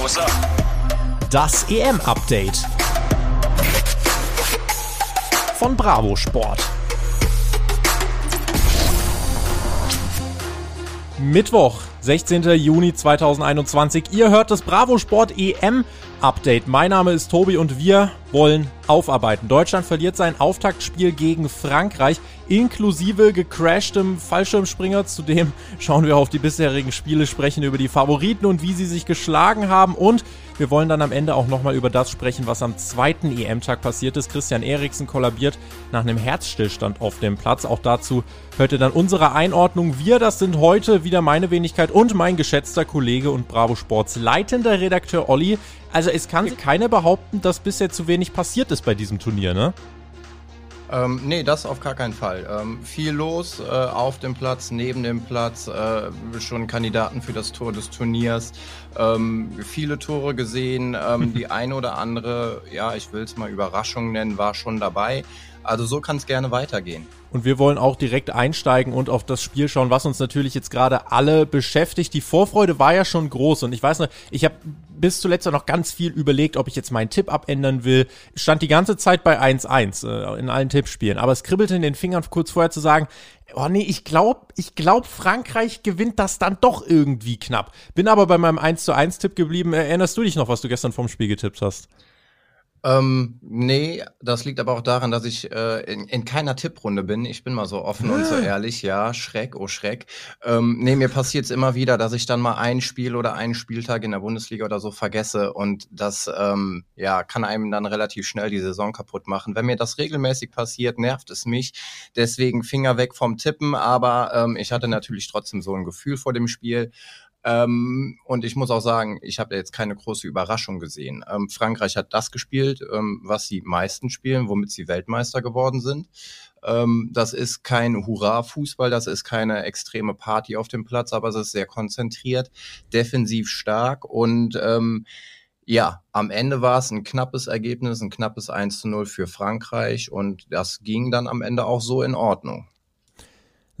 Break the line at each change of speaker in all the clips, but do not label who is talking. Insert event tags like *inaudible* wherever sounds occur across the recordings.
Up?
Das EM-Update von Bravo Sport. Mittwoch, 16. Juni 2021. Ihr hört das Bravo Sport EM Update. Mein Name ist Tobi und wir wollen aufarbeiten. Deutschland verliert sein Auftaktspiel gegen Frankreich inklusive gecrashtem Fallschirmspringer. Zudem schauen wir auf die bisherigen Spiele, sprechen über die Favoriten und wie sie sich geschlagen haben und wir wollen dann am Ende auch nochmal über das sprechen, was am zweiten EM-Tag passiert ist. Christian Eriksen kollabiert nach einem Herzstillstand auf dem Platz. Auch dazu hört ihr dann unsere Einordnung. Wir, das sind heute wieder meine Wenigkeit und mein geschätzter Kollege und Bravo Sports leitender Redakteur Olli. Also es kann keiner behaupten, dass bisher zu wenig passiert ist bei diesem Turnier, ne?
Ähm, nee, das auf gar keinen Fall. Ähm, viel los äh, auf dem Platz, neben dem Platz, äh, schon Kandidaten für das Tor des Turniers, ähm, viele Tore gesehen, ähm, *laughs* die eine oder andere, ja, ich will es mal Überraschung nennen, war schon dabei. Also so kann es gerne weitergehen.
Und wir wollen auch direkt einsteigen und auf das Spiel schauen, was uns natürlich jetzt gerade alle beschäftigt. Die Vorfreude war ja schon groß und ich weiß noch, ich habe bis zuletzt noch ganz viel überlegt, ob ich jetzt meinen Tipp abändern will. Stand die ganze Zeit bei 1-1 äh, in allen Tippspielen, aber es kribbelte in den Fingern kurz vorher zu sagen, oh nee, ich glaube, ich glaube, Frankreich gewinnt das dann doch irgendwie knapp. Bin aber bei meinem 1 1 Tipp geblieben. Erinnerst du dich noch, was du gestern vom Spiel getippt hast?
Ähm, nee, das liegt aber auch daran, dass ich äh, in, in keiner Tipprunde bin. Ich bin mal so offen und so ehrlich, ja, Schreck, oh Schreck. Ähm, nee, mir passiert es immer wieder, dass ich dann mal ein Spiel oder einen Spieltag in der Bundesliga oder so vergesse und das ähm, ja, kann einem dann relativ schnell die Saison kaputt machen. Wenn mir das regelmäßig passiert, nervt es mich. Deswegen Finger weg vom Tippen, aber ähm, ich hatte natürlich trotzdem so ein Gefühl vor dem Spiel. Ähm, und ich muss auch sagen, ich habe jetzt keine große Überraschung gesehen. Ähm, Frankreich hat das gespielt, ähm, was sie meisten spielen, womit sie Weltmeister geworden sind. Ähm, das ist kein Hurra-Fußball, das ist keine extreme Party auf dem Platz, aber es ist sehr konzentriert, defensiv stark und ähm, ja, am Ende war es ein knappes Ergebnis, ein knappes 1 zu 0 für Frankreich und das ging dann am Ende auch so in Ordnung.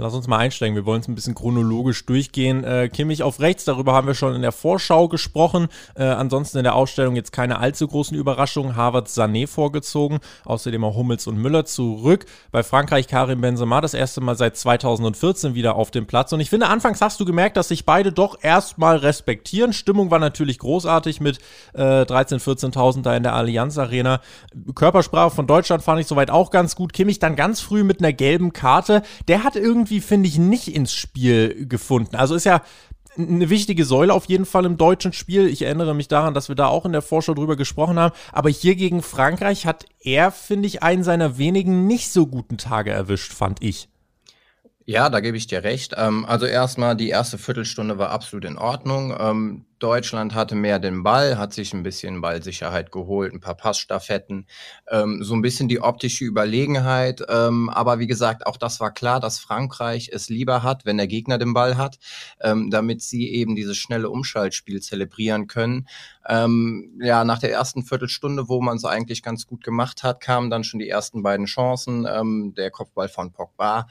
Lass uns mal einsteigen. Wir wollen es ein bisschen chronologisch durchgehen. Äh, Kimmich auf rechts, darüber haben wir schon in der Vorschau gesprochen. Äh, ansonsten in der Ausstellung jetzt keine allzu großen Überraschungen. Harvard Sané vorgezogen, außerdem auch Hummels und Müller zurück. Bei Frankreich Karim Benzema das erste Mal seit 2014 wieder auf dem Platz. Und ich finde, anfangs hast du gemerkt, dass sich beide doch erstmal respektieren. Stimmung war natürlich großartig mit äh, 13.000, 14.000 da in der Allianz Arena. Körpersprache von Deutschland fand ich soweit auch ganz gut. Kimmich dann ganz früh mit einer gelben Karte. Der hat irgendwie irgendwie, finde ich, nicht ins Spiel gefunden. Also ist ja eine wichtige Säule auf jeden Fall im deutschen Spiel. Ich erinnere mich daran, dass wir da auch in der Vorschau drüber gesprochen haben. Aber hier gegen Frankreich hat er, finde ich, einen seiner wenigen nicht so guten Tage erwischt, fand ich.
Ja, da gebe ich dir recht. Ähm, also erstmal, die erste Viertelstunde war absolut in Ordnung. Ähm, Deutschland hatte mehr den Ball, hat sich ein bisschen Ballsicherheit geholt, ein paar Passstaffetten, ähm, so ein bisschen die optische Überlegenheit. Ähm, aber wie gesagt, auch das war klar, dass Frankreich es lieber hat, wenn der Gegner den Ball hat, ähm, damit sie eben dieses schnelle Umschaltspiel zelebrieren können. Ähm, ja, nach der ersten Viertelstunde, wo man es eigentlich ganz gut gemacht hat, kamen dann schon die ersten beiden Chancen. Der Kopfball von Pogba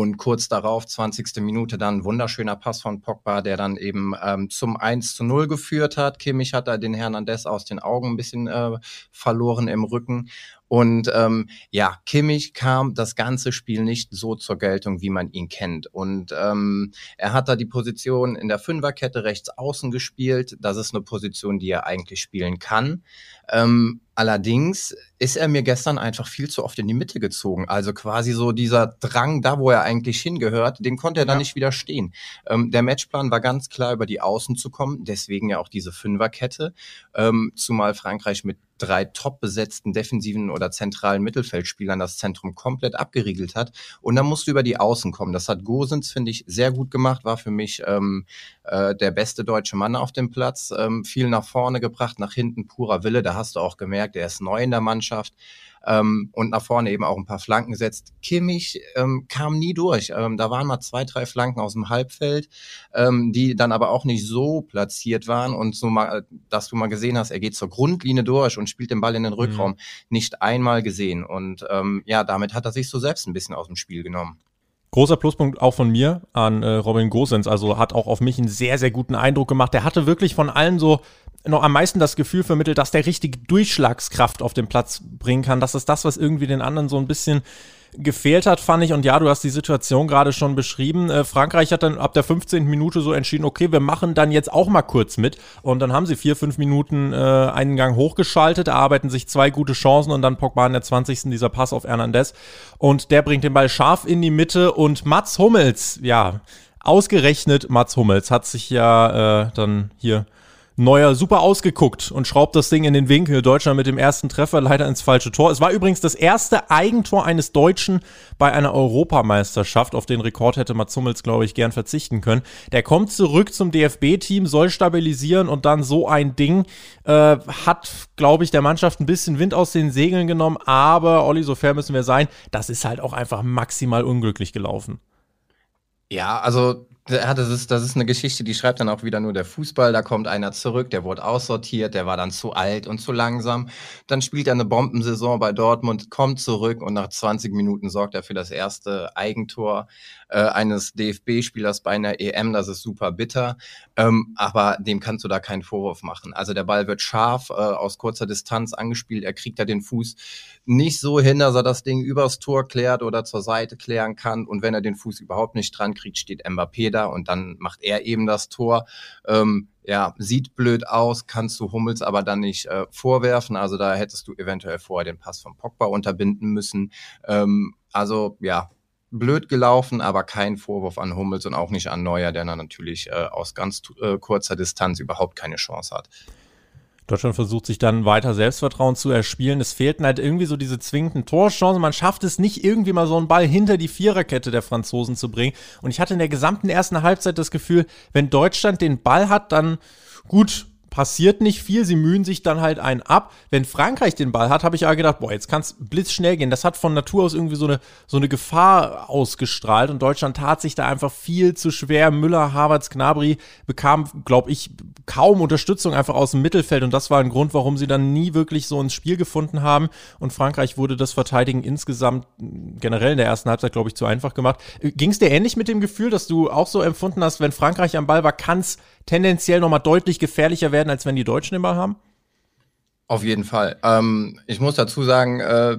und kurz darauf, 20. Minute, dann wunderschöner Pass von Pogba, der dann eben ähm, zum 1 zu 0 geführt hat. Kimmich hat da den Hernandez aus den Augen ein bisschen äh, verloren im Rücken. Und ähm, ja, Kimmich kam das ganze Spiel nicht so zur Geltung, wie man ihn kennt. Und ähm, er hat da die Position in der Fünferkette rechts außen gespielt. Das ist eine Position, die er eigentlich spielen kann. Ähm, allerdings ist er mir gestern einfach viel zu oft in die Mitte gezogen. Also quasi so dieser Drang da, wo er eigentlich hingehört, den konnte er ja. dann nicht widerstehen. Ähm, der Matchplan war ganz klar, über die Außen zu kommen. Deswegen ja auch diese Fünferkette. Ähm, zumal Frankreich mit drei top besetzten defensiven oder zentralen Mittelfeldspielern das Zentrum komplett abgeriegelt hat. Und dann musst du über die Außen kommen. Das hat Gosens, finde ich, sehr gut gemacht, war für mich ähm, äh, der beste deutsche Mann auf dem Platz. Ähm, viel nach vorne gebracht, nach hinten purer Wille. Da hast du auch gemerkt, er ist neu in der Mannschaft ähm, und nach vorne eben auch ein paar Flanken setzt. Kimmich ähm, kam nie durch. Ähm, da waren mal zwei, drei Flanken aus dem Halbfeld, ähm, die dann aber auch nicht so platziert waren und so mal, dass du mal gesehen hast, er geht zur Grundlinie durch und spielt den Ball in den Rückraum. Mhm. Nicht einmal gesehen. Und ähm, ja, damit hat er sich so selbst ein bisschen aus dem Spiel genommen.
Großer Pluspunkt auch von mir an äh, Robin Gosens. Also hat auch auf mich einen sehr, sehr guten Eindruck gemacht. Der hatte wirklich von allen so noch am meisten das Gefühl vermittelt, dass der richtige Durchschlagskraft auf den Platz bringen kann. Das ist das, was irgendwie den anderen so ein bisschen gefehlt hat, fand ich. Und ja, du hast die Situation gerade schon beschrieben. Äh, Frankreich hat dann ab der 15. Minute so entschieden, okay, wir machen dann jetzt auch mal kurz mit. Und dann haben sie vier, fünf Minuten äh, einen Gang hochgeschaltet, erarbeiten sich zwei gute Chancen und dann Pogba in der 20. dieser Pass auf Hernandez. Und der bringt den Ball scharf in die Mitte und Mats Hummels, ja, ausgerechnet Mats Hummels hat sich ja äh, dann hier Neuer super ausgeguckt und schraubt das Ding in den Winkel. Deutschland mit dem ersten Treffer leider ins falsche Tor. Es war übrigens das erste Eigentor eines Deutschen bei einer Europameisterschaft. Auf den Rekord hätte Mats Hummels, glaube ich, gern verzichten können. Der kommt zurück zum DFB-Team, soll stabilisieren und dann so ein Ding äh, hat, glaube ich, der Mannschaft ein bisschen Wind aus den Segeln genommen. Aber, Olli, so fair müssen wir sein, das ist halt auch einfach maximal unglücklich gelaufen.
Ja, also ja, das ist, das ist eine Geschichte, die schreibt dann auch wieder nur der Fußball. Da kommt einer zurück, der wurde aussortiert, der war dann zu alt und zu langsam. Dann spielt er eine Bombensaison bei Dortmund, kommt zurück und nach 20 Minuten sorgt er für das erste Eigentor äh, eines DFB-Spielers bei einer EM. Das ist super bitter. Ähm, aber dem kannst du da keinen Vorwurf machen. Also der Ball wird scharf äh, aus kurzer Distanz angespielt. Er kriegt da den Fuß nicht so hin, dass er das Ding übers Tor klärt oder zur Seite klären kann. Und wenn er den Fuß überhaupt nicht dran kriegt, steht Mbappé da und dann macht er eben das Tor. Ähm, ja, sieht blöd aus, kannst du Hummels aber dann nicht äh, vorwerfen. Also da hättest du eventuell vorher den Pass von Pogba unterbinden müssen. Ähm, also ja, blöd gelaufen, aber kein Vorwurf an Hummels und auch nicht an Neuer, der dann natürlich äh, aus ganz äh, kurzer Distanz überhaupt keine Chance hat.
Deutschland versucht sich dann weiter Selbstvertrauen zu erspielen. Es fehlten halt irgendwie so diese zwingenden Torchancen. Man schafft es nicht irgendwie mal so einen Ball hinter die Viererkette der Franzosen zu bringen. Und ich hatte in der gesamten ersten Halbzeit das Gefühl, wenn Deutschland den Ball hat, dann gut, passiert nicht viel, sie mühen sich dann halt einen ab. Wenn Frankreich den Ball hat, habe ich ja gedacht, boah, jetzt kann es blitzschnell gehen. Das hat von Natur aus irgendwie so eine, so eine Gefahr ausgestrahlt und Deutschland tat sich da einfach viel zu schwer. Müller, Havertz, Gnabry bekam, glaube ich, kaum Unterstützung einfach aus dem Mittelfeld und das war ein Grund, warum sie dann nie wirklich so ins Spiel gefunden haben und Frankreich wurde das Verteidigen insgesamt generell in der ersten Halbzeit, glaube ich, zu einfach gemacht. Ging es dir ähnlich mit dem Gefühl, dass du auch so empfunden hast, wenn Frankreich am Ball war, kann es tendenziell nochmal deutlich gefährlicher werden, als wenn die Deutschen den Ball haben?
Auf jeden Fall. Ähm, ich muss dazu sagen, äh,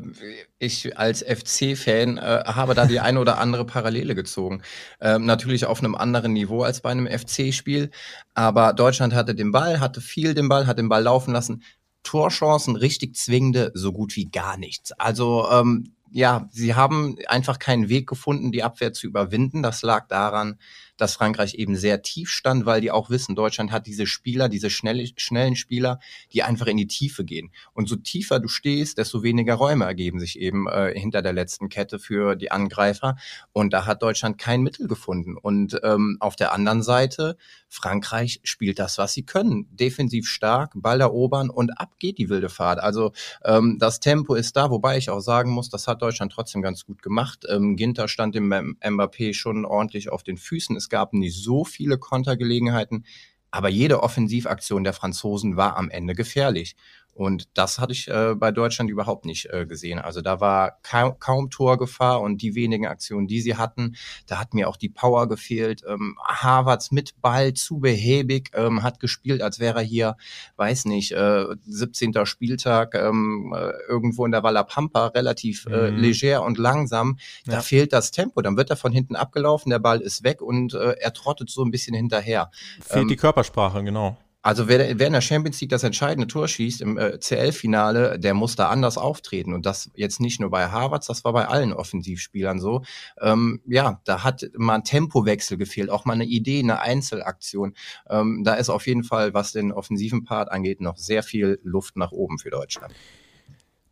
ich als FC-Fan äh, habe da die *laughs* eine oder andere Parallele gezogen. Ähm, natürlich auf einem anderen Niveau als bei einem FC-Spiel, aber Deutschland hatte den Ball, hatte viel den Ball, hat den Ball laufen lassen. Torchancen, richtig zwingende, so gut wie gar nichts. Also ähm, ja, sie haben einfach keinen Weg gefunden, die Abwehr zu überwinden. Das lag daran, dass Frankreich eben sehr tief stand, weil die auch wissen, Deutschland hat diese Spieler, diese schnell, schnellen Spieler, die einfach in die Tiefe gehen. Und so tiefer du stehst, desto weniger Räume ergeben sich eben äh, hinter der letzten Kette für die Angreifer. Und da hat Deutschland kein Mittel gefunden. Und ähm, auf der anderen Seite, Frankreich spielt das, was sie können. Defensiv stark, Ball erobern und ab geht die wilde Fahrt. Also ähm, das Tempo ist da, wobei ich auch sagen muss, das hat Deutschland trotzdem ganz gut gemacht. Ähm, Ginter stand dem Mbappé schon ordentlich auf den Füßen. Es gab nicht so viele Kontergelegenheiten, aber jede Offensivaktion der Franzosen war am Ende gefährlich. Und das hatte ich äh, bei Deutschland überhaupt nicht äh, gesehen. Also da war kaum, kaum Torgefahr und die wenigen Aktionen, die sie hatten, da hat mir auch die Power gefehlt. Ähm, Harvards mit Ball zu behäbig, ähm, hat gespielt, als wäre er hier, weiß nicht, äh, 17. Spieltag ähm, äh, irgendwo in der Walla Pampa, relativ äh, mhm. leger und langsam. Ja. Da fehlt das Tempo. Dann wird er von hinten abgelaufen, der Ball ist weg und äh, er trottet so ein bisschen hinterher.
Fehlt ähm, die Körpersprache, genau.
Also wer, wer in der Champions League das entscheidende Tor schießt im äh, CL-Finale, der muss da anders auftreten. Und das jetzt nicht nur bei Harvards, das war bei allen Offensivspielern so. Ähm, ja, da hat mal ein Tempowechsel gefehlt, auch mal eine Idee, eine Einzelaktion. Ähm, da ist auf jeden Fall, was den offensiven Part angeht, noch sehr viel Luft nach oben für Deutschland.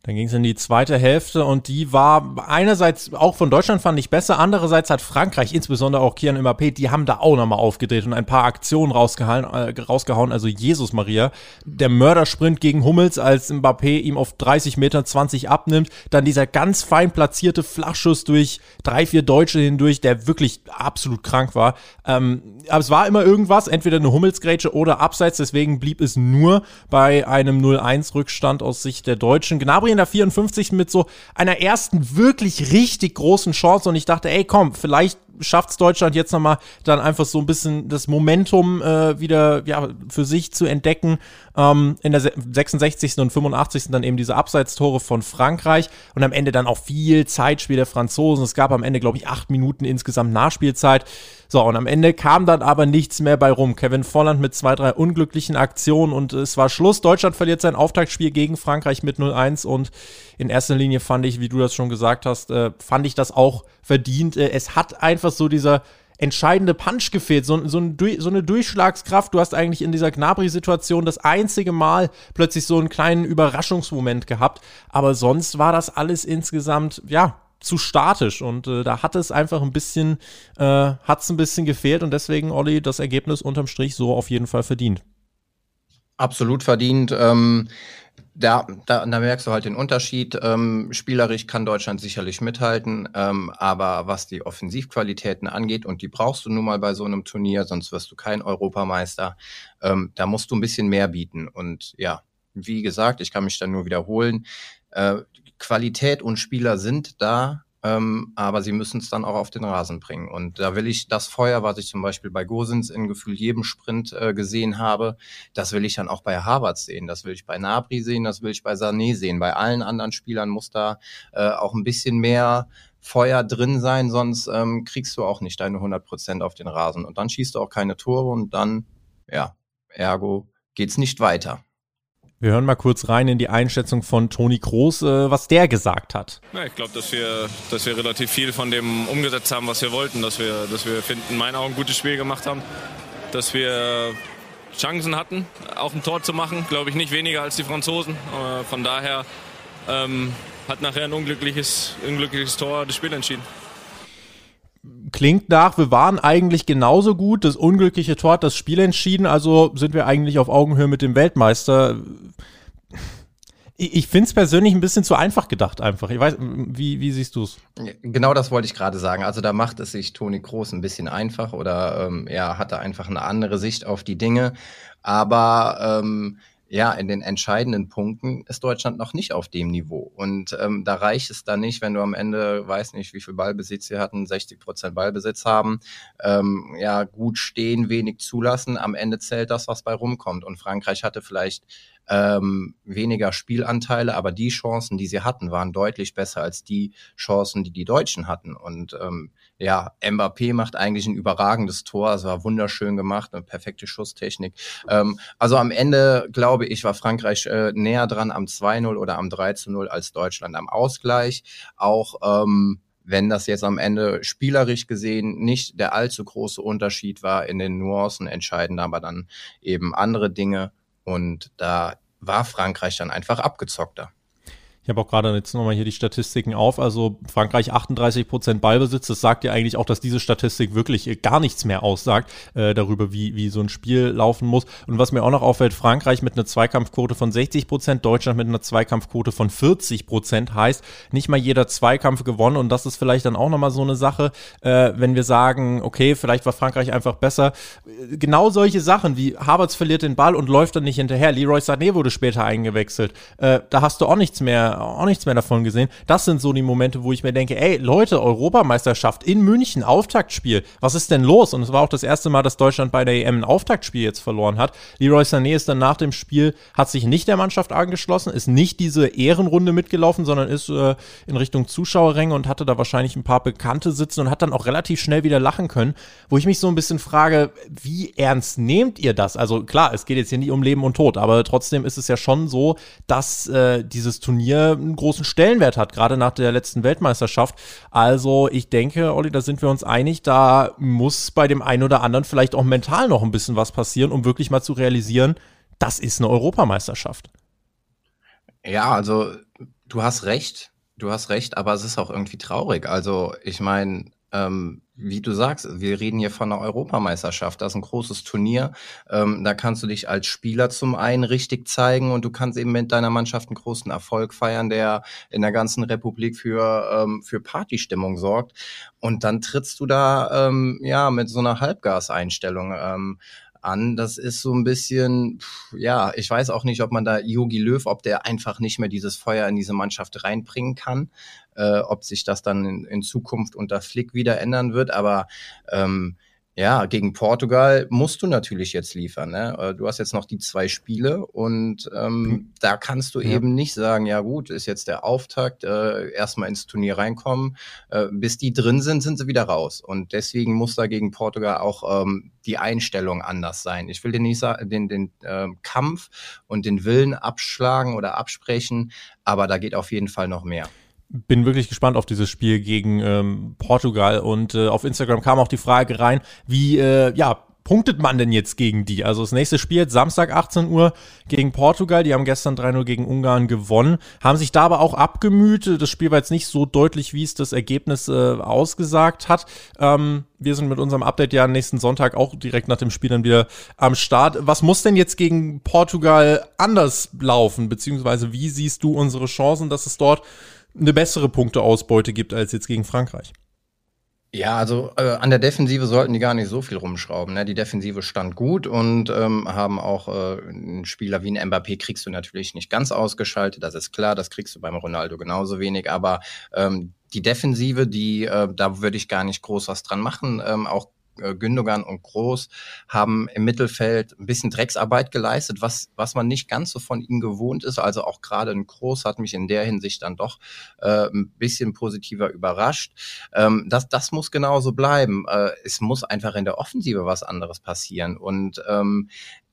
Dann ging es in die zweite Hälfte und die war einerseits auch von Deutschland fand ich besser, andererseits hat Frankreich, insbesondere auch Kian Mbappé, die haben da auch nochmal aufgedreht und ein paar Aktionen rausgehauen, äh, rausgehauen. Also Jesus Maria, der Mördersprint gegen Hummels, als Mbappé ihm auf 30 Meter 20 abnimmt, dann dieser ganz fein platzierte Flachschuss durch drei, vier Deutsche hindurch, der wirklich absolut krank war. Ähm, aber es war immer irgendwas, entweder eine Hummelsgrätsche oder Abseits, deswegen blieb es nur bei einem 0-1-Rückstand aus Sicht der Deutschen. Gnabry In der 54. mit so einer ersten wirklich richtig großen Chance und ich dachte, ey, komm, vielleicht schafft es Deutschland jetzt nochmal dann einfach so ein bisschen das Momentum äh, wieder ja, für sich zu entdecken. Ähm, in der 66. und 85. dann eben diese Abseitstore von Frankreich und am Ende dann auch viel Zeitspiel der Franzosen. Es gab am Ende, glaube ich, acht Minuten insgesamt Nachspielzeit. So, und am Ende kam dann aber nichts mehr bei rum. Kevin Volland mit zwei, drei unglücklichen Aktionen und es war Schluss. Deutschland verliert sein Auftaktspiel gegen Frankreich mit 0-1 und in erster Linie fand ich, wie du das schon gesagt hast, äh, fand ich das auch verdient. Äh, es hat einfach so dieser entscheidende Punch gefehlt, so, so, ein, so, eine Durchschlagskraft. Du hast eigentlich in dieser Gnabry-Situation das einzige Mal plötzlich so einen kleinen Überraschungsmoment gehabt, aber sonst war das alles insgesamt, ja, zu statisch und äh, da hat es einfach ein bisschen, äh, hat es ein bisschen gefehlt und deswegen, Olli, das Ergebnis unterm Strich so auf jeden Fall verdient.
Absolut verdient. Ähm, da, da, da merkst du halt den Unterschied. Ähm, spielerisch kann Deutschland sicherlich mithalten, ähm, aber was die Offensivqualitäten angeht, und die brauchst du nun mal bei so einem Turnier, sonst wirst du kein Europameister, ähm, da musst du ein bisschen mehr bieten. Und ja, wie gesagt, ich kann mich dann nur wiederholen. Äh, Qualität und Spieler sind da, ähm, aber sie müssen es dann auch auf den Rasen bringen. Und da will ich das Feuer, was ich zum Beispiel bei Gosens in gefühlt jedem Sprint äh, gesehen habe, das will ich dann auch bei Harvard sehen, das will ich bei Nabri sehen, das will ich bei Sané sehen. Bei allen anderen Spielern muss da äh, auch ein bisschen mehr Feuer drin sein, sonst ähm, kriegst du auch nicht deine 100 Prozent auf den Rasen. Und dann schießt du auch keine Tore und dann, ja, ergo geht's nicht weiter.
Wir hören mal kurz rein in die Einschätzung von Toni Kroos, äh, was der gesagt hat.
Ja, ich glaube, dass wir, dass wir relativ viel von dem umgesetzt haben, was wir wollten. Dass wir, dass wir in meinen Augen ein gutes Spiel gemacht haben. Dass wir Chancen hatten, auch ein Tor zu machen. Glaube ich nicht weniger als die Franzosen. Äh, von daher ähm, hat nachher ein unglückliches, unglückliches Tor das Spiel entschieden
klingt nach, wir waren eigentlich genauso gut. Das unglückliche Tor hat das Spiel entschieden, also sind wir eigentlich auf Augenhöhe mit dem Weltmeister. Ich, finde es persönlich ein bisschen zu einfach gedacht, einfach. Ich weiß, wie, wie siehst du es?
Genau das wollte ich gerade sagen. Also da macht es sich Toni Kroos ein bisschen einfach oder ähm, er hatte einfach eine andere Sicht auf die Dinge. Aber ähm, ja, in den entscheidenden Punkten ist Deutschland noch nicht auf dem Niveau. Und ähm, da reicht es dann nicht, wenn du am Ende, weiß nicht, wie viel Ballbesitz sie hatten, 60 Prozent Ballbesitz haben, ähm, ja, gut stehen, wenig zulassen. Am Ende zählt das, was bei rumkommt. Und Frankreich hatte vielleicht ähm, weniger Spielanteile, aber die Chancen, die sie hatten, waren deutlich besser als die Chancen, die die Deutschen hatten. Und ähm, ja, Mbappé macht eigentlich ein überragendes Tor, es war wunderschön gemacht, eine perfekte Schusstechnik. Ähm, also am Ende, glaube ich, war Frankreich äh, näher dran am 2-0 oder am 3-0 als Deutschland am Ausgleich. Auch ähm, wenn das jetzt am Ende spielerisch gesehen nicht der allzu große Unterschied war in den Nuancen, entscheiden aber dann eben andere Dinge. Und da war Frankreich dann einfach abgezockter.
Ich habe auch gerade jetzt nochmal hier die Statistiken auf. Also Frankreich 38 Prozent Ballbesitz. Das sagt ja eigentlich auch, dass diese Statistik wirklich gar nichts mehr aussagt äh, darüber, wie, wie so ein Spiel laufen muss. Und was mir auch noch auffällt, Frankreich mit einer Zweikampfquote von 60 Prozent, Deutschland mit einer Zweikampfquote von 40 Prozent heißt, nicht mal jeder Zweikampf gewonnen. Und das ist vielleicht dann auch nochmal so eine Sache, äh, wenn wir sagen, okay, vielleicht war Frankreich einfach besser. Genau solche Sachen wie Havertz verliert den Ball und läuft dann nicht hinterher. Leroy Sané wurde später eingewechselt. Äh, da hast du auch nichts mehr auch nichts mehr davon gesehen. Das sind so die Momente, wo ich mir denke, ey, Leute, Europameisterschaft in München, Auftaktspiel, was ist denn los? Und es war auch das erste Mal, dass Deutschland bei der EM ein Auftaktspiel jetzt verloren hat. Leroy Sané ist dann nach dem Spiel, hat sich nicht der Mannschaft angeschlossen, ist nicht diese Ehrenrunde mitgelaufen, sondern ist äh, in Richtung Zuschauerränge und hatte da wahrscheinlich ein paar Bekannte sitzen und hat dann auch relativ schnell wieder lachen können, wo ich mich so ein bisschen frage, wie ernst nehmt ihr das? Also klar, es geht jetzt hier nicht um Leben und Tod, aber trotzdem ist es ja schon so, dass äh, dieses Turnier einen großen Stellenwert hat, gerade nach der letzten Weltmeisterschaft. Also ich denke, Olli, da sind wir uns einig, da muss bei dem einen oder anderen vielleicht auch mental noch ein bisschen was passieren, um wirklich mal zu realisieren, das ist eine Europameisterschaft.
Ja, also du hast recht, du hast recht, aber es ist auch irgendwie traurig. Also ich meine, ähm, wie du sagst, wir reden hier von einer Europameisterschaft. Das ist ein großes Turnier. Ähm, da kannst du dich als Spieler zum einen richtig zeigen und du kannst eben mit deiner Mannschaft einen großen Erfolg feiern, der in der ganzen Republik für, ähm, für Partystimmung sorgt. Und dann trittst du da ähm, ja mit so einer Halbgaseinstellung ähm, an. Das ist so ein bisschen, ja, ich weiß auch nicht, ob man da Yogi Löw, ob der einfach nicht mehr dieses Feuer in diese Mannschaft reinbringen kann, äh, ob sich das dann in, in Zukunft unter Flick wieder ändern wird. Aber ähm, ja, gegen Portugal musst du natürlich jetzt liefern. Ne? Äh, du hast jetzt noch die zwei Spiele und ähm, mhm. da kannst du ja. eben nicht sagen, ja gut, ist jetzt der Auftakt, äh, erstmal ins Turnier reinkommen. Äh, bis die drin sind, sind sie wieder raus. Und deswegen muss da gegen Portugal auch ähm, die Einstellung anders sein. Ich will den, nicht den, den äh, Kampf und den Willen abschlagen oder absprechen, aber da geht auf jeden Fall noch mehr
bin wirklich gespannt auf dieses Spiel gegen ähm, Portugal und äh, auf Instagram kam auch die Frage rein, wie äh, ja punktet man denn jetzt gegen die? Also das nächste Spiel jetzt Samstag 18 Uhr gegen Portugal. Die haben gestern 3-0 gegen Ungarn gewonnen, haben sich da aber auch abgemüht. Das Spiel war jetzt nicht so deutlich, wie es das Ergebnis äh, ausgesagt hat. Ähm, wir sind mit unserem Update ja nächsten Sonntag auch direkt nach dem Spiel dann wieder am Start. Was muss denn jetzt gegen Portugal anders laufen? Beziehungsweise wie siehst du unsere Chancen, dass es dort eine bessere Punkteausbeute gibt als jetzt gegen Frankreich.
Ja, also äh, an der Defensive sollten die gar nicht so viel rumschrauben. Ne? Die Defensive stand gut und ähm, haben auch äh, einen Spieler wie ein Mbappé kriegst du natürlich nicht ganz ausgeschaltet, das ist klar, das kriegst du beim Ronaldo genauso wenig, aber ähm, die Defensive, die, äh, da würde ich gar nicht groß was dran machen. Ähm, auch Gündogan und Groß haben im Mittelfeld ein bisschen Drecksarbeit geleistet, was, was man nicht ganz so von ihnen gewohnt ist. Also auch gerade ein Groß hat mich in der Hinsicht dann doch äh, ein bisschen positiver überrascht. Ähm, das, das muss genauso bleiben. Äh, es muss einfach in der Offensive was anderes passieren. Und ähm,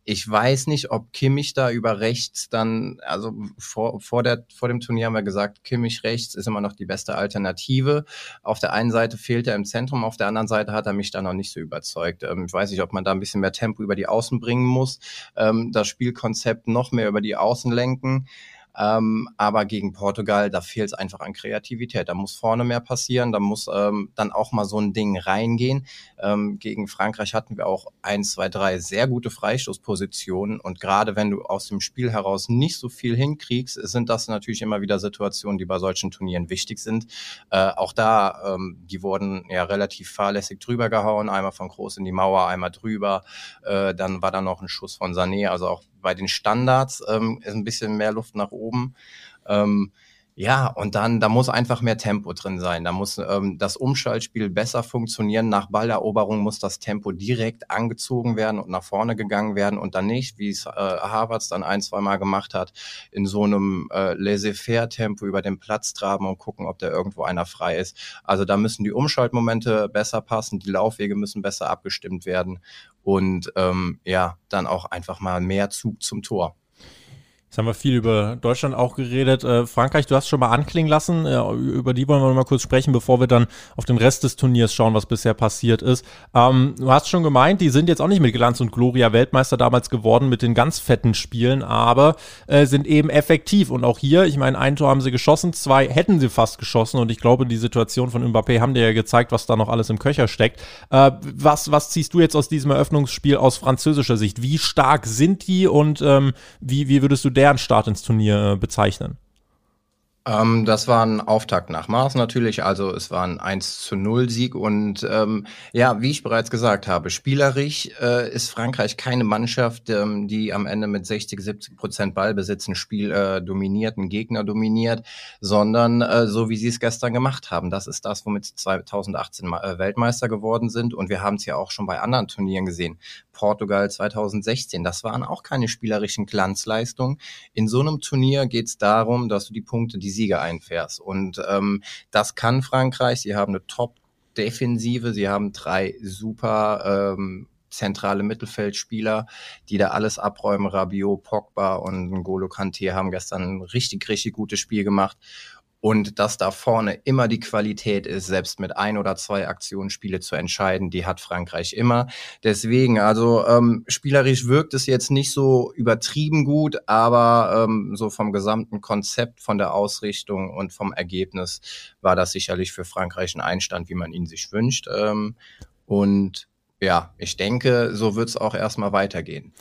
ich weiß nicht, ob Kimmich da über rechts dann, also vor, vor, der, vor dem Turnier haben wir gesagt, Kimmich rechts ist immer noch die beste Alternative. Auf der einen Seite fehlt er im Zentrum, auf der anderen Seite hat er mich da noch nicht so überzeugt. Ähm, ich weiß nicht, ob man da ein bisschen mehr Tempo über die Außen bringen muss, ähm, das Spielkonzept noch mehr über die Außen lenken. Ähm, aber gegen Portugal, da fehlt es einfach an Kreativität. Da muss vorne mehr passieren, da muss ähm, dann auch mal so ein Ding reingehen. Ähm, gegen Frankreich hatten wir auch ein, zwei, drei sehr gute Freistoßpositionen. Und gerade wenn du aus dem Spiel heraus nicht so viel hinkriegst, sind das natürlich immer wieder Situationen, die bei solchen Turnieren wichtig sind. Äh, auch da, ähm, die wurden ja relativ fahrlässig drüber gehauen. Einmal von Groß in die Mauer, einmal drüber. Äh, dann war da noch ein Schuss von Sané. Also auch bei den Standards ähm, ist ein bisschen mehr Luft nach oben. Ähm, ja, und dann, da muss einfach mehr Tempo drin sein. Da muss ähm, das Umschaltspiel besser funktionieren. Nach Balleroberung muss das Tempo direkt angezogen werden und nach vorne gegangen werden und dann nicht, wie es äh, Harvards dann ein, zwei Mal gemacht hat, in so einem äh, laissez-faire-Tempo über den Platz traben und gucken, ob da irgendwo einer frei ist. Also da müssen die Umschaltmomente besser passen, die Laufwege müssen besser abgestimmt werden und ähm, ja, dann auch einfach mal mehr Zug zum Tor.
Jetzt haben wir viel über Deutschland auch geredet. Äh, Frankreich, du hast schon mal anklingen lassen. Äh, über die wollen wir noch mal kurz sprechen, bevor wir dann auf den Rest des Turniers schauen, was bisher passiert ist. Ähm, du hast schon gemeint, die sind jetzt auch nicht mit Glanz und Gloria Weltmeister damals geworden mit den ganz fetten Spielen, aber äh, sind eben effektiv. Und auch hier, ich meine, ein Tor haben sie geschossen, zwei hätten sie fast geschossen. Und ich glaube, die Situation von Mbappé haben dir ja gezeigt, was da noch alles im Köcher steckt. Äh, was, was ziehst du jetzt aus diesem Eröffnungsspiel aus französischer Sicht? Wie stark sind die und ähm, wie, wie würdest du der fairen Start ins Turnier äh, bezeichnen?
Ähm, das war ein Auftakt nach Maß natürlich, also es war ein 1 zu 0 Sieg und ähm, ja, wie ich bereits gesagt habe, spielerisch äh, ist Frankreich keine Mannschaft, ähm, die am Ende mit 60, 70 Prozent Ballbesitz ein Spiel äh, dominiert, einen Gegner dominiert, sondern äh, so wie sie es gestern gemacht haben. Das ist das, womit sie 2018 äh, Weltmeister geworden sind und wir haben es ja auch schon bei anderen Turnieren gesehen. Portugal 2016, das waren auch keine spielerischen Glanzleistungen. In so einem Turnier geht es darum, dass du die Punkte, die Siege einfährst. Und ähm, das kann Frankreich. Sie haben eine Top-Defensive. Sie haben drei super ähm, zentrale Mittelfeldspieler, die da alles abräumen. Rabiot, Pogba und N'Golo Kante haben gestern ein richtig, richtig gutes Spiel gemacht und dass da vorne immer die Qualität ist, selbst mit ein oder zwei Aktionen Spiele zu entscheiden, die hat Frankreich immer. Deswegen, also ähm, spielerisch wirkt es jetzt nicht so übertrieben gut, aber ähm, so vom gesamten Konzept, von der Ausrichtung und vom Ergebnis war das sicherlich für Frankreich ein Einstand, wie man ihn sich wünscht. Ähm, und ja, ich denke, so wird es auch erstmal weitergehen.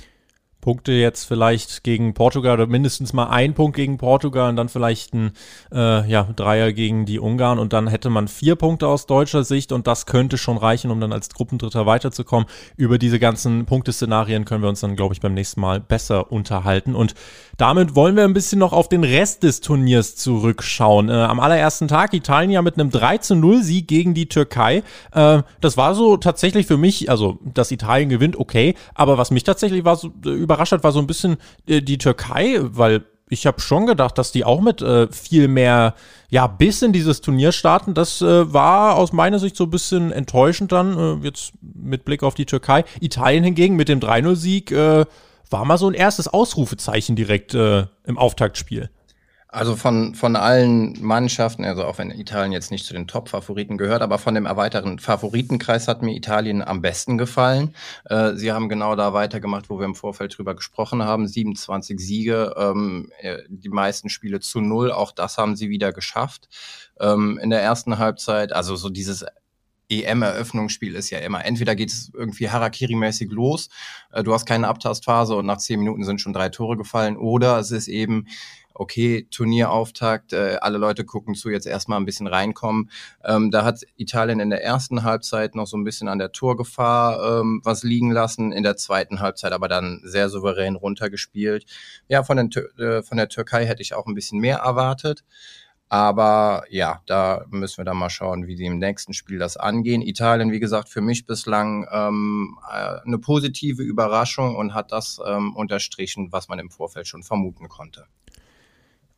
Punkte jetzt vielleicht gegen Portugal oder mindestens mal ein Punkt gegen Portugal und dann vielleicht ein äh, ja, Dreier gegen die Ungarn und dann hätte man vier Punkte aus deutscher Sicht und das könnte schon reichen, um dann als Gruppendritter weiterzukommen. Über diese ganzen Punkteszenarien können wir uns dann, glaube ich, beim nächsten Mal besser unterhalten und damit wollen wir ein bisschen noch auf den Rest des Turniers zurückschauen. Äh, am allerersten Tag Italien ja mit einem 3 zu 0 Sieg gegen die Türkei. Äh, das war so tatsächlich für mich, also dass Italien gewinnt, okay, aber was mich tatsächlich war so, äh, überrascht hat, war so ein bisschen äh, die Türkei, weil ich habe schon gedacht, dass die auch mit äh, viel mehr, ja, bis in dieses Turnier starten. Das äh, war aus meiner Sicht so ein bisschen enttäuschend dann, äh, jetzt mit Blick auf die Türkei. Italien hingegen mit dem 3-0-Sieg äh, war mal so ein erstes Ausrufezeichen direkt äh, im Auftaktspiel.
Also von, von allen Mannschaften, also auch wenn Italien jetzt nicht zu den Top-Favoriten gehört, aber von dem erweiterten Favoritenkreis hat mir Italien am besten gefallen. Äh, sie haben genau da weitergemacht, wo wir im Vorfeld drüber gesprochen haben. 27 Siege, ähm, äh, die meisten Spiele zu null, auch das haben sie wieder geschafft. Ähm, in der ersten Halbzeit, also so dieses EM-Eröffnungsspiel ist ja immer, entweder geht es irgendwie Harakiri-mäßig los, äh, du hast keine Abtastphase und nach zehn Minuten sind schon drei Tore gefallen, oder es ist eben okay, Turnierauftakt, äh, alle Leute gucken zu, jetzt erstmal ein bisschen reinkommen. Ähm, da hat Italien in der ersten Halbzeit noch so ein bisschen an der Torgefahr ähm, was liegen lassen, in der zweiten Halbzeit aber dann sehr souverän runtergespielt. Ja, von, den, äh, von der Türkei hätte ich auch ein bisschen mehr erwartet. Aber ja, da müssen wir dann mal schauen, wie sie im nächsten Spiel das angehen. Italien, wie gesagt, für mich bislang ähm, äh, eine positive Überraschung und hat das ähm, unterstrichen, was man im Vorfeld schon vermuten konnte.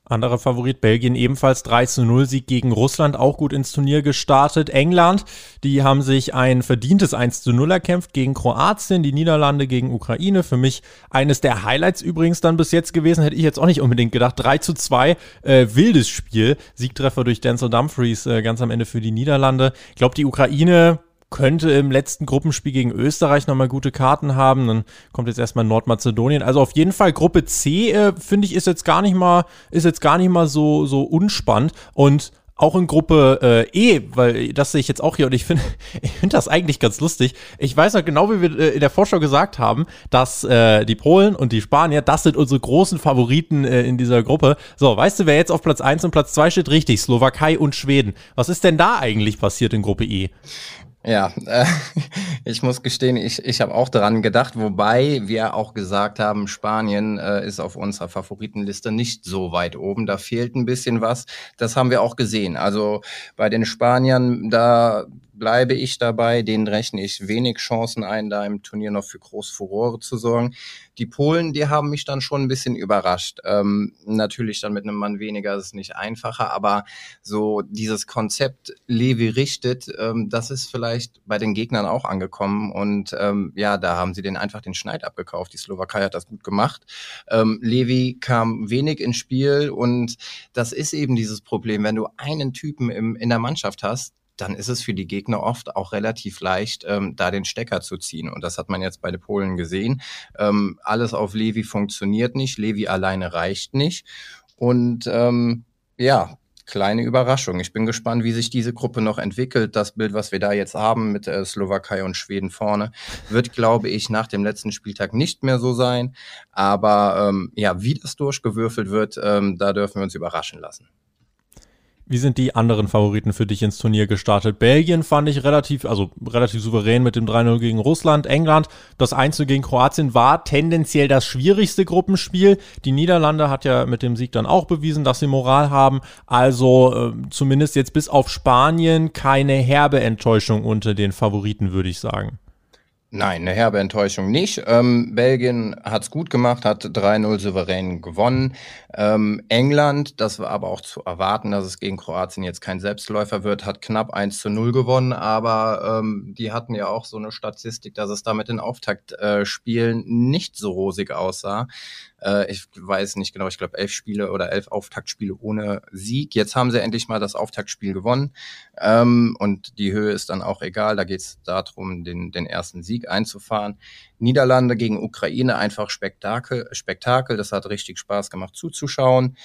Anderer Favorit Belgien ebenfalls 3 zu 0 Sieg gegen Russland, auch gut ins Turnier gestartet. England, die haben sich ein verdientes 1 zu 0 erkämpft gegen Kroatien, die Niederlande gegen Ukraine. Für mich eines der Highlights übrigens dann bis jetzt gewesen, hätte ich jetzt auch nicht unbedingt gedacht. 3 zu 2, äh, wildes Spiel. Siegtreffer durch Denzel Dumfries äh, ganz am Ende für die Niederlande. Ich glaube, die Ukraine könnte im letzten Gruppenspiel gegen Österreich nochmal gute Karten haben. Dann kommt jetzt erstmal Nordmazedonien. Also auf jeden Fall Gruppe C, äh, finde ich, ist jetzt gar nicht mal, ist jetzt gar nicht mal so, so unspannend. Und auch in Gruppe äh, E, weil das sehe ich jetzt auch hier und ich finde *laughs* ich finde das eigentlich ganz lustig. Ich weiß noch genau, wie wir äh, in der Vorschau gesagt haben, dass äh, die Polen und die Spanier, das sind unsere großen Favoriten äh, in dieser Gruppe. So, weißt du, wer jetzt auf Platz 1 und Platz 2 steht? Richtig, Slowakei und Schweden. Was ist denn da eigentlich passiert in Gruppe E?
Ja, äh, *laughs* ich muss gestehen, ich, ich habe auch daran gedacht, wobei wir auch gesagt haben, Spanien äh, ist auf unserer Favoritenliste nicht so weit oben. Da fehlt ein bisschen was. Das haben wir auch gesehen. Also bei den Spaniern, da bleibe ich dabei. Denen rechne ich wenig Chancen ein, da im Turnier noch für groß Furore zu sorgen. Die Polen, die haben mich dann schon ein bisschen überrascht. Ähm, natürlich dann mit einem Mann weniger ist es nicht einfacher, aber so dieses Konzept Levi richtet, ähm, das ist vielleicht bei den Gegnern auch angekommen und ähm, ja, da haben sie den einfach den Schneid abgekauft. Die Slowakei hat das gut gemacht. Ähm, Levi kam wenig ins Spiel und das ist eben dieses Problem, wenn du einen Typen im, in der Mannschaft hast, dann ist es für die Gegner oft auch relativ leicht, ähm, da den Stecker zu ziehen. Und das hat man jetzt bei den Polen gesehen. Ähm, alles auf Levi funktioniert nicht. Levi alleine reicht nicht. Und ähm, ja, kleine Überraschung. Ich bin gespannt, wie sich diese Gruppe noch entwickelt. Das Bild, was wir da jetzt haben mit äh, Slowakei und Schweden vorne, wird, glaube ich, nach dem letzten Spieltag nicht mehr so sein. Aber ähm, ja, wie das durchgewürfelt wird, ähm, da dürfen wir uns überraschen lassen.
Wie sind die anderen Favoriten für dich ins Turnier gestartet? Belgien fand ich relativ, also relativ souverän mit dem 3-0 gegen Russland. England, das 1 gegen Kroatien war tendenziell das schwierigste Gruppenspiel. Die Niederlande hat ja mit dem Sieg dann auch bewiesen, dass sie Moral haben. Also äh, zumindest jetzt bis auf Spanien keine herbe Enttäuschung unter den Favoriten, würde ich sagen.
Nein, eine herbe Enttäuschung nicht. Ähm, Belgien hat's gut gemacht, hat 3-0 souverän gewonnen. Ähm, England, das war aber auch zu erwarten, dass es gegen Kroatien jetzt kein Selbstläufer wird, hat knapp 1 zu 0 gewonnen, aber ähm, die hatten ja auch so eine Statistik, dass es da mit den Auftaktspielen äh, nicht so rosig aussah. Äh, ich weiß nicht genau, ich glaube elf Spiele oder elf Auftaktspiele ohne Sieg. Jetzt haben sie endlich mal das Auftaktspiel gewonnen. Ähm, und die Höhe ist dann auch egal. Da geht es darum, den, den ersten Sieg einzufahren. Niederlande gegen Ukraine einfach Spektakel, Spektakel. Das hat richtig Spaß gemacht zuzuschauen.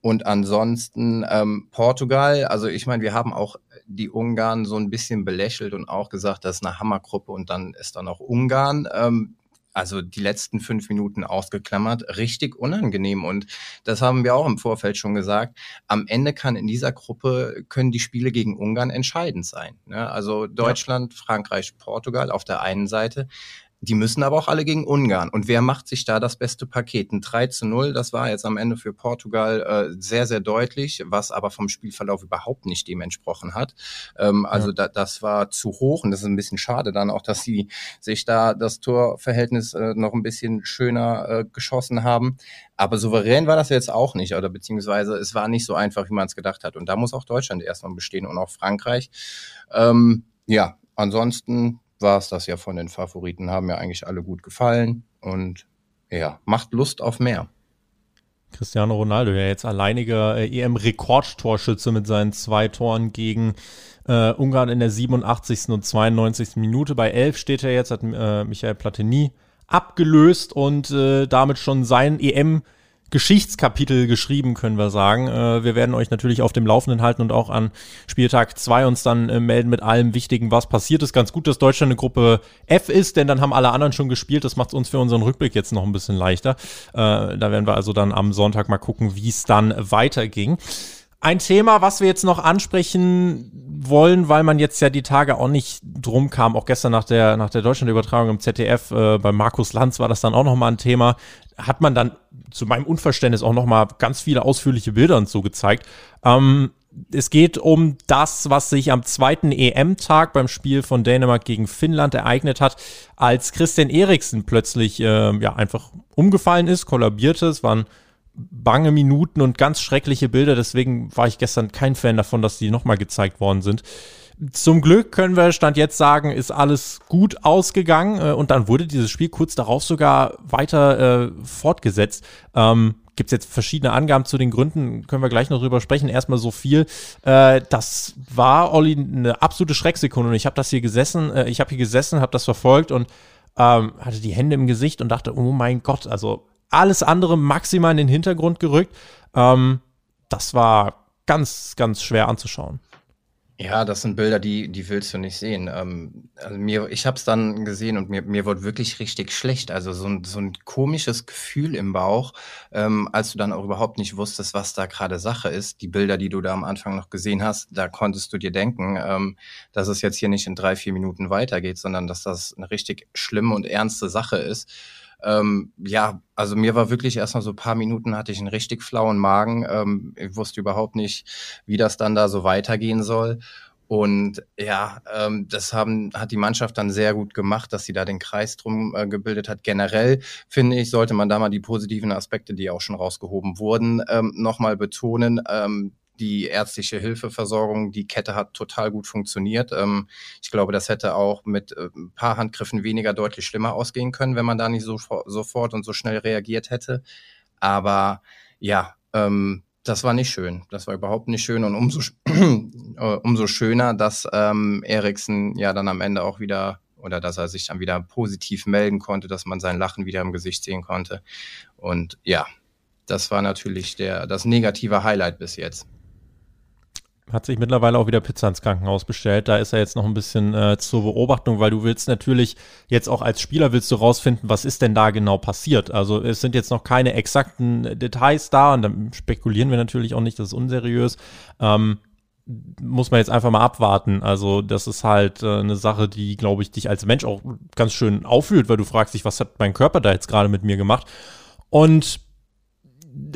Und ansonsten ähm, Portugal, also ich meine, wir haben auch die Ungarn so ein bisschen belächelt und auch gesagt, das ist eine Hammergruppe und dann ist da noch Ungarn. Ähm, also die letzten fünf Minuten ausgeklammert, richtig unangenehm. Und das haben wir auch im Vorfeld schon gesagt. Am Ende kann in dieser Gruppe, können die Spiele gegen Ungarn entscheidend sein. Ne? Also Deutschland, ja. Frankreich, Portugal auf der einen Seite. Die müssen aber auch alle gegen Ungarn. Und wer macht sich da das beste Paket? Ein 3 zu 0, das war jetzt am Ende für Portugal äh, sehr, sehr deutlich, was aber vom Spielverlauf überhaupt nicht dem entsprochen hat. Ähm, also ja. da, das war zu hoch und das ist ein bisschen schade dann auch, dass sie sich da das Torverhältnis äh, noch ein bisschen schöner äh, geschossen haben. Aber souverän war das jetzt auch nicht, oder beziehungsweise es war nicht so einfach, wie man es gedacht hat. Und da muss auch Deutschland erstmal bestehen und auch Frankreich. Ähm, ja, ansonsten war es das ja von den Favoriten, haben mir eigentlich alle gut gefallen und ja, macht Lust auf mehr.
Cristiano Ronaldo, ja jetzt alleiniger äh, EM-Rekordtorschütze mit seinen zwei Toren gegen äh, Ungarn in der 87. und 92. Minute. Bei 11 steht er jetzt, hat äh, Michael Platini abgelöst und äh, damit schon sein EM- Geschichtskapitel geschrieben, können wir sagen. Äh, wir werden euch natürlich auf dem Laufenden halten und auch an Spieltag 2 uns dann äh, melden mit allem Wichtigen, was passiert ist. Ganz gut, dass Deutschland eine Gruppe F ist, denn dann haben alle anderen schon gespielt. Das macht es uns für unseren Rückblick jetzt noch ein bisschen leichter. Äh, da werden wir also dann am Sonntag mal gucken, wie es dann weiterging. Ein Thema, was wir jetzt noch ansprechen wollen, weil man jetzt ja die Tage auch nicht drum kam, auch gestern nach der, nach der Deutschland-Übertragung im ZDF, äh, bei Markus Lanz war das dann auch nochmal ein Thema, hat man dann zu meinem Unverständnis auch nochmal ganz viele ausführliche Bilder und so gezeigt. Ähm, es geht um das, was sich am zweiten EM-Tag beim Spiel von Dänemark gegen Finnland ereignet hat, als Christian Eriksen plötzlich äh, ja einfach umgefallen ist, kollabierte. Es waren bange Minuten und ganz schreckliche Bilder. Deswegen war ich gestern kein Fan davon, dass die nochmal gezeigt worden sind. Zum Glück können wir Stand jetzt sagen, ist alles gut ausgegangen äh, und dann wurde dieses Spiel kurz darauf sogar weiter äh, fortgesetzt. Ähm, Gibt es jetzt verschiedene Angaben zu den Gründen, können wir gleich noch drüber sprechen. Erstmal so viel. Äh, das war, Olli, eine absolute Schrecksekunde und ich habe das hier gesessen, äh, ich habe hier gesessen, habe das verfolgt und ähm, hatte die Hände im Gesicht und dachte, oh mein Gott, also alles andere maximal in den Hintergrund gerückt. Ähm, das war ganz, ganz schwer anzuschauen.
Ja, das sind Bilder, die, die willst du nicht sehen. Ähm, also mir, ich habe es dann gesehen und mir, mir wurde wirklich richtig schlecht. Also so ein, so ein komisches Gefühl im Bauch, ähm, als du dann auch überhaupt nicht wusstest, was da gerade Sache ist. Die Bilder, die du da am Anfang noch gesehen hast, da konntest du dir denken, ähm, dass es jetzt hier nicht in drei, vier Minuten weitergeht, sondern dass das eine richtig schlimme und ernste Sache ist. Ähm, ja, also mir war wirklich erstmal so ein paar Minuten hatte ich einen richtig flauen Magen. Ähm, ich wusste überhaupt nicht, wie das dann da so weitergehen soll. Und ja, ähm, das haben, hat die Mannschaft dann sehr gut gemacht, dass sie da den Kreis drum äh, gebildet hat. Generell finde ich, sollte man da mal die positiven Aspekte, die auch schon rausgehoben wurden, ähm, nochmal betonen. Ähm, die ärztliche Hilfeversorgung, die Kette hat total gut funktioniert. Ähm, ich glaube, das hätte auch mit äh, ein paar Handgriffen weniger deutlich schlimmer ausgehen können, wenn man da nicht so, sofort und so schnell reagiert hätte. Aber ja, ähm, das war nicht schön. Das war überhaupt nicht schön und umso, *clears throat* äh, umso schöner, dass ähm, Eriksen ja dann am Ende auch wieder oder dass er sich dann wieder positiv melden konnte, dass man sein Lachen wieder im Gesicht sehen konnte. Und ja, das war natürlich der, das negative Highlight bis jetzt
hat sich mittlerweile auch wieder Pizza ins Krankenhaus bestellt. Da ist er jetzt noch ein bisschen äh, zur Beobachtung, weil du willst natürlich jetzt auch als Spieler willst du rausfinden, was ist denn da genau passiert. Also es sind jetzt noch keine exakten Details da und dann spekulieren wir natürlich auch nicht, das ist unseriös. Ähm, muss man jetzt einfach mal abwarten. Also das ist halt äh, eine Sache, die, glaube ich, dich als Mensch auch ganz schön auffühlt, weil du fragst dich, was hat mein Körper da jetzt gerade mit mir gemacht? Und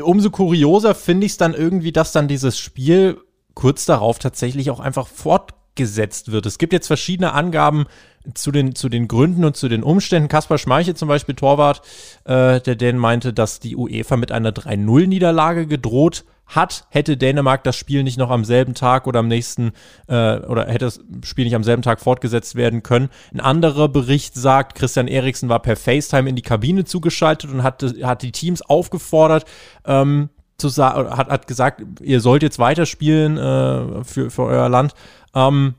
umso kurioser finde ich es dann irgendwie, dass dann dieses Spiel kurz darauf tatsächlich auch einfach fortgesetzt wird. Es gibt jetzt verschiedene Angaben zu den, zu den Gründen und zu den Umständen. Kaspar Schmeichel zum Beispiel, Torwart, äh, der denn meinte, dass die UEFA mit einer 3-0-Niederlage gedroht hat, hätte Dänemark das Spiel nicht noch am selben Tag oder am nächsten äh, oder hätte das Spiel nicht am selben Tag fortgesetzt werden können. Ein anderer Bericht sagt, Christian Eriksen war per FaceTime in die Kabine zugeschaltet und hat, hat die Teams aufgefordert, ähm, zu hat, hat gesagt, ihr sollt jetzt weiterspielen äh, für, für euer Land. Ähm,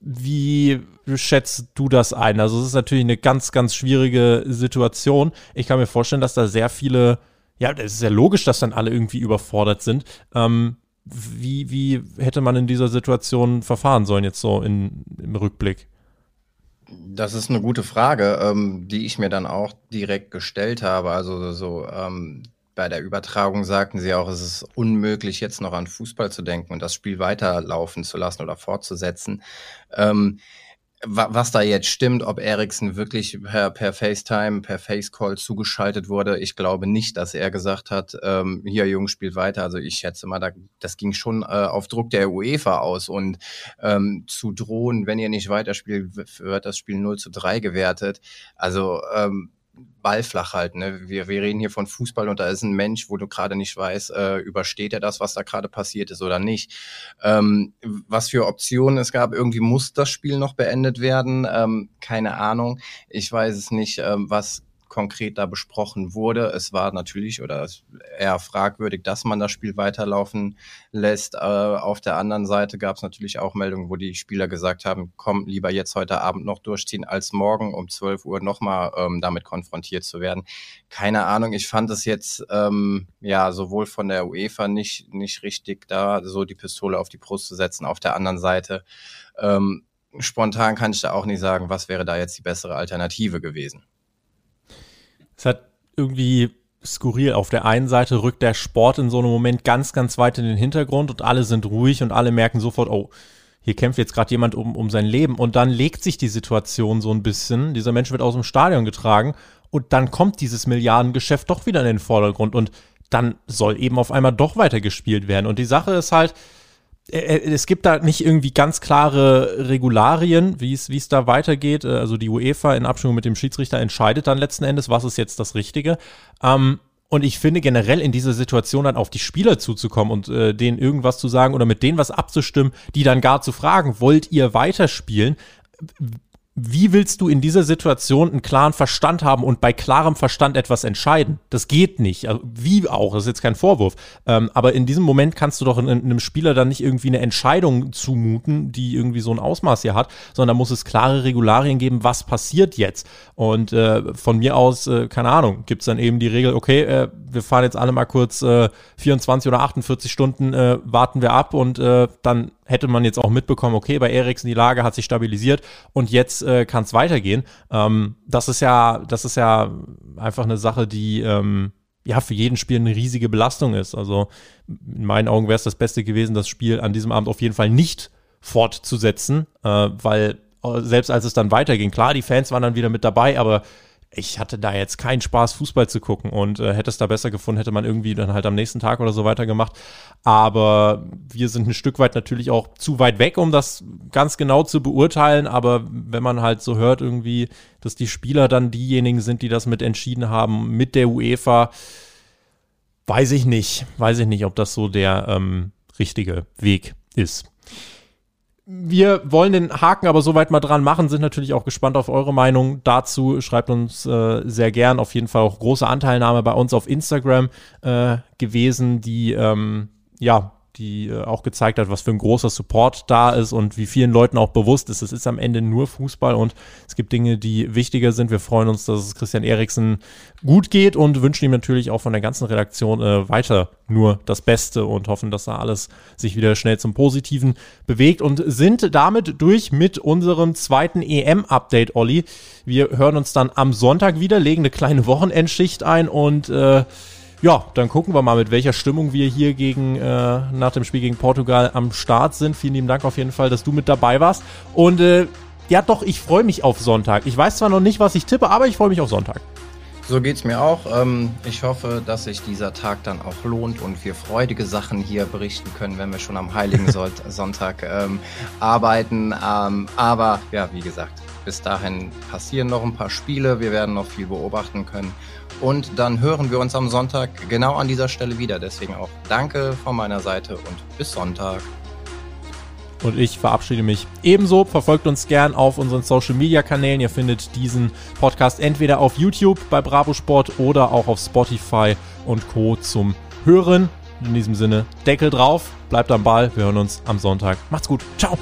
wie schätzt du das ein? Also es ist natürlich eine ganz, ganz schwierige Situation. Ich kann mir vorstellen, dass da sehr viele, ja, es ist ja logisch, dass dann alle irgendwie überfordert sind. Ähm, wie, wie hätte man in dieser Situation verfahren sollen, jetzt so in, im Rückblick?
Das ist eine gute Frage, ähm, die ich mir dann auch direkt gestellt habe. Also so ähm, bei der Übertragung sagten sie auch, es ist unmöglich, jetzt noch an Fußball zu denken und das Spiel weiterlaufen zu lassen oder fortzusetzen. Ähm, was da jetzt stimmt, ob Eriksen wirklich per, per FaceTime, per Facecall zugeschaltet wurde, ich glaube nicht, dass er gesagt hat, ähm, hier Jungs spielt weiter. Also ich schätze mal, da, das ging schon äh, auf Druck der UEFA aus und ähm, zu drohen, wenn ihr nicht weiterspielt, wird das Spiel 0 zu 3 gewertet. Also ähm, Ball flach halten. Ne? Wir, wir reden hier von Fußball und da ist ein Mensch, wo du gerade nicht weißt, äh, übersteht er das, was da gerade passiert ist oder nicht. Ähm, was für Optionen es gab, irgendwie muss das Spiel noch beendet werden. Ähm, keine Ahnung. Ich weiß es nicht, ähm, was konkret da besprochen wurde. Es war natürlich oder eher fragwürdig, dass man das Spiel weiterlaufen lässt. Äh, auf der anderen Seite gab es natürlich auch Meldungen, wo die Spieler gesagt haben, komm, lieber jetzt heute Abend noch durchziehen, als morgen um 12 Uhr nochmal ähm, damit konfrontiert zu werden. Keine Ahnung, ich fand es jetzt ähm, ja sowohl von der UEFA nicht, nicht richtig, da so die Pistole auf die Brust zu setzen. Auf der anderen Seite ähm, spontan kann ich da auch nicht sagen, was wäre da jetzt die bessere Alternative gewesen.
Es hat irgendwie skurril. Auf der einen Seite rückt der Sport in so einem Moment ganz, ganz weit in den Hintergrund und alle sind ruhig und alle merken sofort, oh, hier kämpft jetzt gerade jemand um, um sein Leben. Und dann legt sich die Situation so ein bisschen. Dieser Mensch wird aus dem Stadion getragen und dann kommt dieses Milliardengeschäft doch wieder in den Vordergrund und dann soll eben auf einmal doch weitergespielt werden. Und die Sache ist halt, es gibt da nicht irgendwie ganz klare Regularien, wie es wie es da weitergeht. Äh, also die UEFA in Abstimmung mit dem Schiedsrichter entscheidet dann letzten Endes, was ist jetzt das Richtige. Ähm, und ich finde generell in dieser Situation dann auf die Spieler zuzukommen und äh, denen irgendwas zu sagen oder mit denen was abzustimmen, die dann gar zu fragen, wollt ihr weiterspielen? Wie willst du in dieser Situation einen klaren Verstand haben und bei klarem Verstand etwas entscheiden? Das geht nicht. Also wie auch, das ist jetzt kein Vorwurf. Ähm, aber in diesem Moment kannst du doch einem Spieler dann nicht irgendwie eine Entscheidung zumuten, die irgendwie so ein Ausmaß hier hat, sondern da muss es klare Regularien geben, was passiert jetzt. Und äh, von mir aus, äh, keine Ahnung, gibt es dann eben die Regel, okay, äh, wir fahren jetzt alle mal kurz 24 äh, oder 48 Stunden, äh, warten wir ab und äh, dann hätte man jetzt auch mitbekommen, okay, bei Eriksen die Lage hat sich stabilisiert und jetzt äh, kann es weitergehen. Ähm, das ist ja, das ist ja einfach eine Sache, die ähm, ja für jeden Spiel eine riesige Belastung ist. Also in meinen Augen wäre es das Beste gewesen, das Spiel an diesem Abend auf jeden Fall nicht fortzusetzen, äh, weil äh, selbst als es dann weiterging, klar, die Fans waren dann wieder mit dabei, aber ich hatte da jetzt keinen Spaß, Fußball zu gucken und äh, hätte es da besser gefunden, hätte man irgendwie dann halt am nächsten Tag oder so weitergemacht. Aber wir sind ein Stück weit natürlich auch zu weit weg, um das ganz genau zu beurteilen. Aber wenn man halt so hört irgendwie, dass die Spieler dann diejenigen sind, die das mit entschieden haben, mit der UEFA, weiß ich nicht. Weiß ich nicht, ob das so der ähm, richtige Weg ist. Wir wollen den Haken aber soweit mal dran machen, sind natürlich auch gespannt auf eure Meinung dazu. Schreibt uns äh, sehr gern. Auf jeden Fall auch große Anteilnahme bei uns auf Instagram äh, gewesen, die ähm, ja die äh, auch gezeigt hat, was für ein großer Support da ist und wie vielen Leuten auch bewusst ist, es ist am Ende nur Fußball und es gibt Dinge, die wichtiger sind. Wir freuen uns, dass es Christian Eriksen gut geht und wünschen ihm natürlich auch von der ganzen Redaktion äh, weiter nur das Beste und hoffen, dass da alles sich wieder schnell zum Positiven bewegt und sind damit durch mit unserem zweiten EM-Update, Olli. Wir hören uns dann am Sonntag wieder, legen eine kleine Wochenendschicht ein und äh, ja, dann gucken wir mal, mit welcher Stimmung wir hier gegen äh, nach dem Spiel gegen Portugal am Start sind. Vielen lieben Dank auf jeden Fall, dass du mit dabei warst. Und äh, ja, doch, ich freue mich auf Sonntag. Ich weiß zwar noch nicht, was ich tippe, aber ich freue mich auf Sonntag.
So geht's mir auch. Ähm, ich hoffe, dass sich dieser Tag dann auch lohnt und wir freudige Sachen hier berichten können, wenn wir schon am Heiligen *laughs* Sonntag ähm, arbeiten. Ähm, aber ja, wie gesagt, bis dahin passieren noch ein paar Spiele. Wir werden noch viel beobachten können. Und dann hören wir uns am Sonntag genau an dieser Stelle wieder. Deswegen auch danke von meiner Seite und bis Sonntag.
Und ich verabschiede mich ebenso. Verfolgt uns gern auf unseren Social Media Kanälen. Ihr findet diesen Podcast entweder auf YouTube bei Bravo Sport oder auch auf Spotify und Co. zum Hören. In diesem Sinne, Deckel drauf, bleibt am Ball. Wir hören uns am Sonntag. Macht's gut. Ciao.